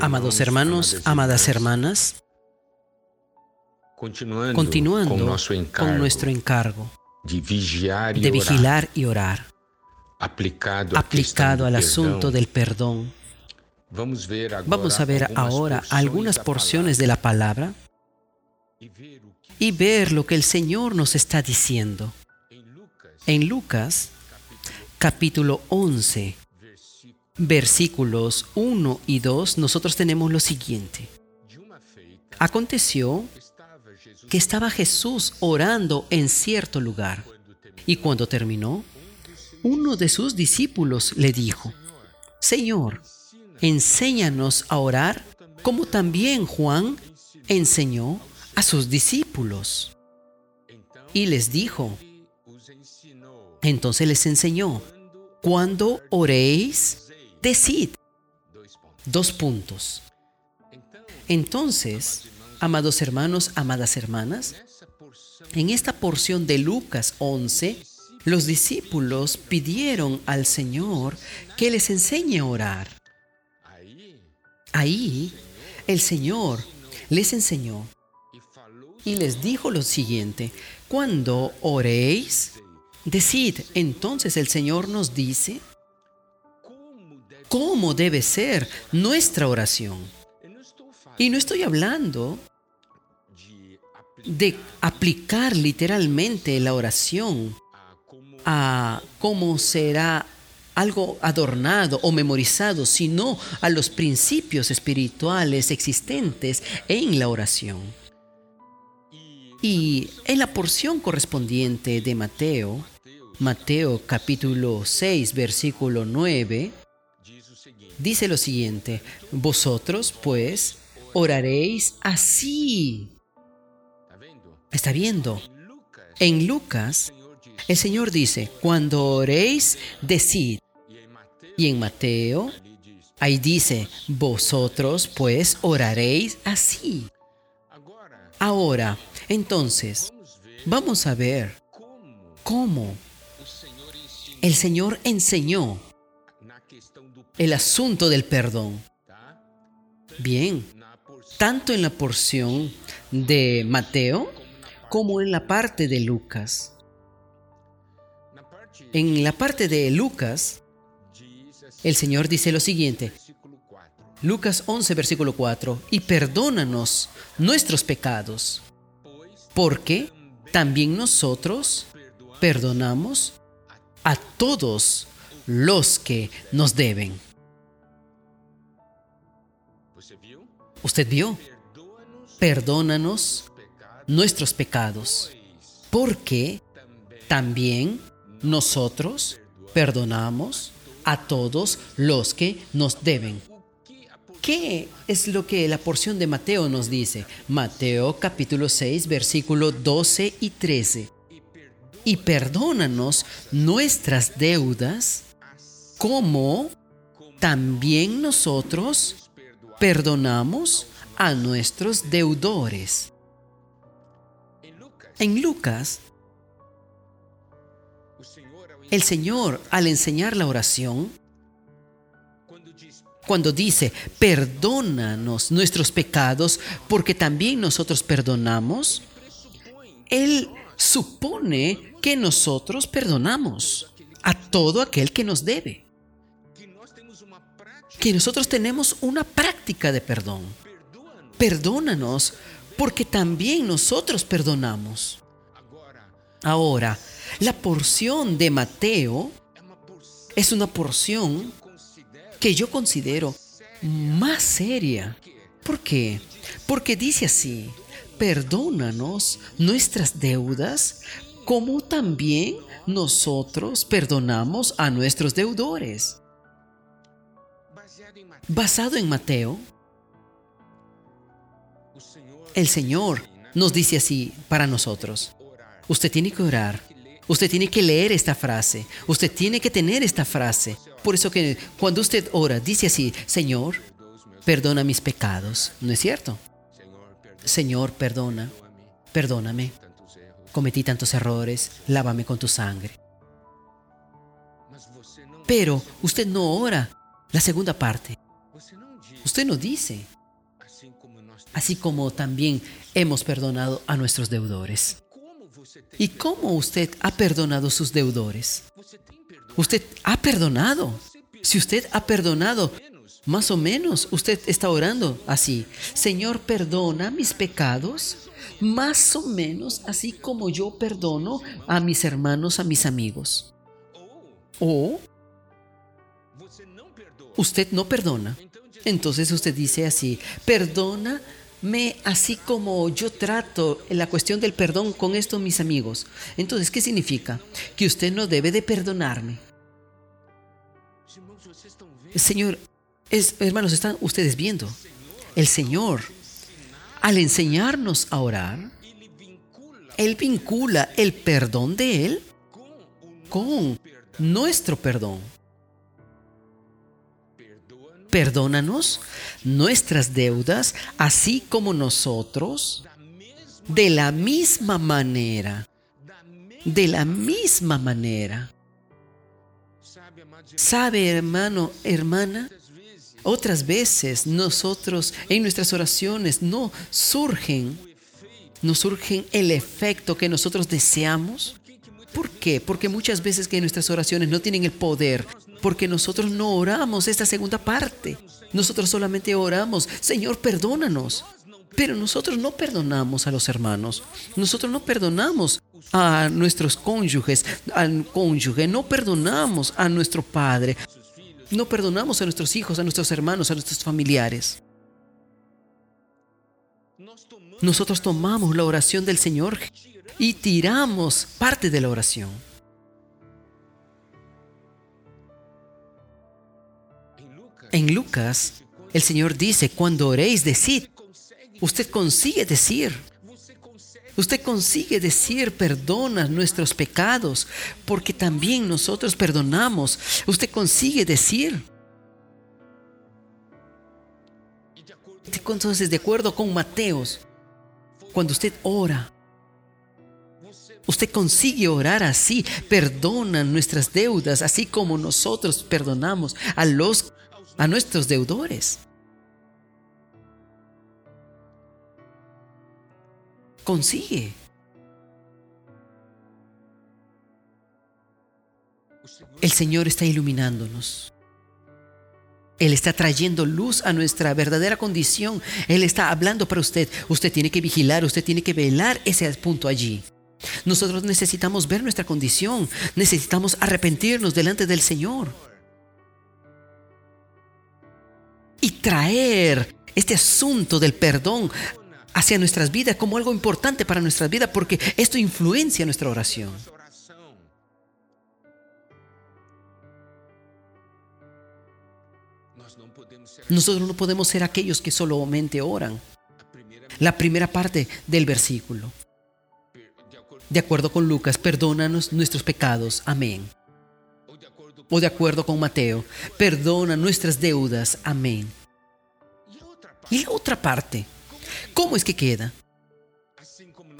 Amados hermanos, amadas hermanas, continuando con nuestro encargo de vigilar y orar, aplicado al asunto del perdón. Vamos a ver ahora algunas porciones de la palabra y ver lo que el Señor nos está diciendo. En Lucas, capítulo 11, versículos 1 y 2, nosotros tenemos lo siguiente. Aconteció que estaba Jesús orando en cierto lugar, y cuando terminó, uno de sus discípulos le dijo, Señor, enséñanos a orar como también Juan enseñó a sus discípulos. Y les dijo, entonces les enseñó, cuando oréis, decid. Dos puntos. Entonces, amados hermanos, amadas hermanas, en esta porción de Lucas 11, los discípulos pidieron al Señor que les enseñe a orar. Ahí, el Señor les enseñó y les dijo lo siguiente, cuando oréis, decid, entonces el Señor nos dice, cómo debe ser nuestra oración. Y no estoy hablando de aplicar literalmente la oración a cómo será algo adornado o memorizado, sino a los principios espirituales existentes en la oración. Y en la porción correspondiente de Mateo, Mateo capítulo 6, versículo 9, dice lo siguiente, vosotros pues oraréis así. ¿Está viendo? En Lucas, el Señor dice, cuando oréis, decid. Y en Mateo, ahí dice, vosotros pues oraréis así. Ahora, entonces, vamos a ver cómo el Señor enseñó el asunto del perdón. Bien, tanto en la porción de Mateo como en la parte de Lucas. En la parte de Lucas, el Señor dice lo siguiente. Lucas 11, versículo 4. Y perdónanos nuestros pecados, porque también nosotros perdonamos a todos los que nos deben. ¿Usted vio? Perdónanos nuestros pecados, porque también nosotros perdonamos a todos los que nos deben. ¿Qué es lo que la porción de Mateo nos dice? Mateo capítulo 6, versículo 12 y 13. Y perdónanos nuestras deudas como también nosotros perdonamos a nuestros deudores. En Lucas, el Señor al enseñar la oración, cuando dice, perdónanos nuestros pecados porque también nosotros perdonamos, Él supone que nosotros perdonamos a todo aquel que nos debe que nosotros tenemos una práctica de perdón. Perdónanos porque también nosotros perdonamos. Ahora, la porción de Mateo es una porción que yo considero más seria. ¿Por qué? Porque dice así, perdónanos nuestras deudas como también nosotros perdonamos a nuestros deudores basado en Mateo, el Señor nos dice así para nosotros. Usted tiene que orar. Usted tiene que leer esta frase. Usted tiene que tener esta frase. Por eso que cuando usted ora, dice así, Señor, perdona mis pecados. ¿No es cierto? Señor, perdona. Perdóname. Cometí tantos errores. Lávame con tu sangre. Pero usted no ora la segunda parte. Usted no dice, así como también hemos perdonado a nuestros deudores. ¿Y cómo usted ha perdonado sus deudores? Usted ha perdonado. Si usted ha perdonado, más o menos usted está orando así. Señor, perdona mis pecados. Más o menos así como yo perdono a mis hermanos, a mis amigos. O usted no perdona. Entonces usted dice así, perdona me así como yo trato la cuestión del perdón con estos mis amigos. Entonces, ¿qué significa? Que usted no debe de perdonarme. Señor, hermanos, están ustedes viendo. El Señor, al enseñarnos a orar, Él vincula el perdón de Él con nuestro perdón perdónanos nuestras deudas, así como nosotros, de la misma manera, de la misma manera. ¿Sabe, hermano, hermana? Otras veces nosotros en nuestras oraciones no surgen, no surgen el efecto que nosotros deseamos. ¿Por qué? Porque muchas veces que nuestras oraciones no tienen el poder porque nosotros no oramos esta segunda parte. Nosotros solamente oramos, Señor, perdónanos. Pero nosotros no perdonamos a los hermanos. Nosotros no perdonamos a nuestros cónyuges, al cónyuge. No perdonamos a nuestro padre. No perdonamos a nuestros hijos, a nuestros hermanos, a nuestros familiares. Nosotros tomamos la oración del Señor y tiramos parte de la oración. En Lucas, el Señor dice, cuando oréis, decid. Usted consigue decir. Usted consigue decir, perdona nuestros pecados, porque también nosotros perdonamos. Usted consigue decir. Entonces, de acuerdo con Mateos, cuando usted ora, usted consigue orar así, perdona nuestras deudas, así como nosotros perdonamos a los a nuestros deudores. Consigue. El Señor está iluminándonos. Él está trayendo luz a nuestra verdadera condición. Él está hablando para usted. Usted tiene que vigilar, usted tiene que velar ese punto allí. Nosotros necesitamos ver nuestra condición. Necesitamos arrepentirnos delante del Señor. Traer este asunto del perdón hacia nuestras vidas como algo importante para nuestras vidas porque esto influencia nuestra oración. Nosotros no podemos ser aquellos que solamente oran. La primera parte del versículo. De acuerdo con Lucas, perdónanos nuestros pecados. Amén o de acuerdo con Mateo, perdona nuestras deudas. Amén. Y la otra parte, ¿cómo es que queda?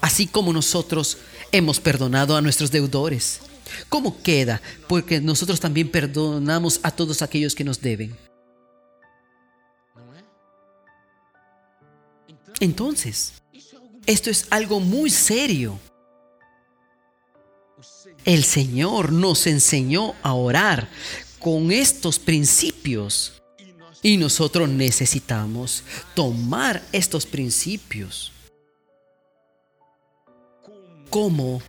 Así como nosotros hemos perdonado a nuestros deudores. ¿Cómo queda? Porque nosotros también perdonamos a todos aquellos que nos deben. Entonces, esto es algo muy serio. El Señor nos enseñó a orar con estos principios y nosotros necesitamos tomar estos principios como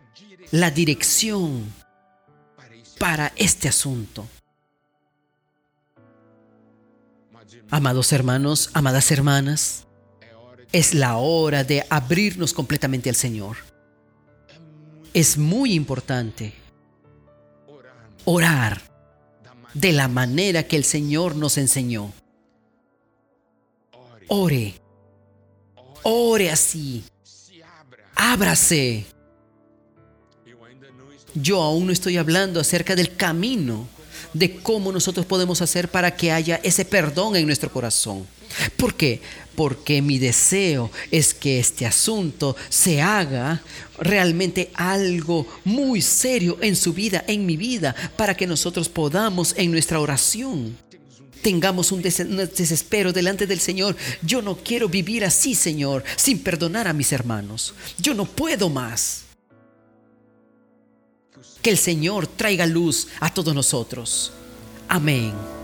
la dirección para este asunto. Amados hermanos, amadas hermanas, es la hora de abrirnos completamente al Señor es muy importante orar de la manera que el Señor nos enseñó. Ore, ore así, ábrase. Yo aún no estoy hablando acerca del camino, de cómo nosotros podemos hacer para que haya ese perdón en nuestro corazón. ¿Por qué? Porque mi deseo es que este asunto se haga realmente algo muy serio en su vida, en mi vida, para que nosotros podamos en nuestra oración tengamos un, desespero delante del Señor. Yo no quiero vivir así, Señor, sin perdonar a mis hermanos. Yo no puedo más. Que el Señor traiga luz a todos nosotros. Amén.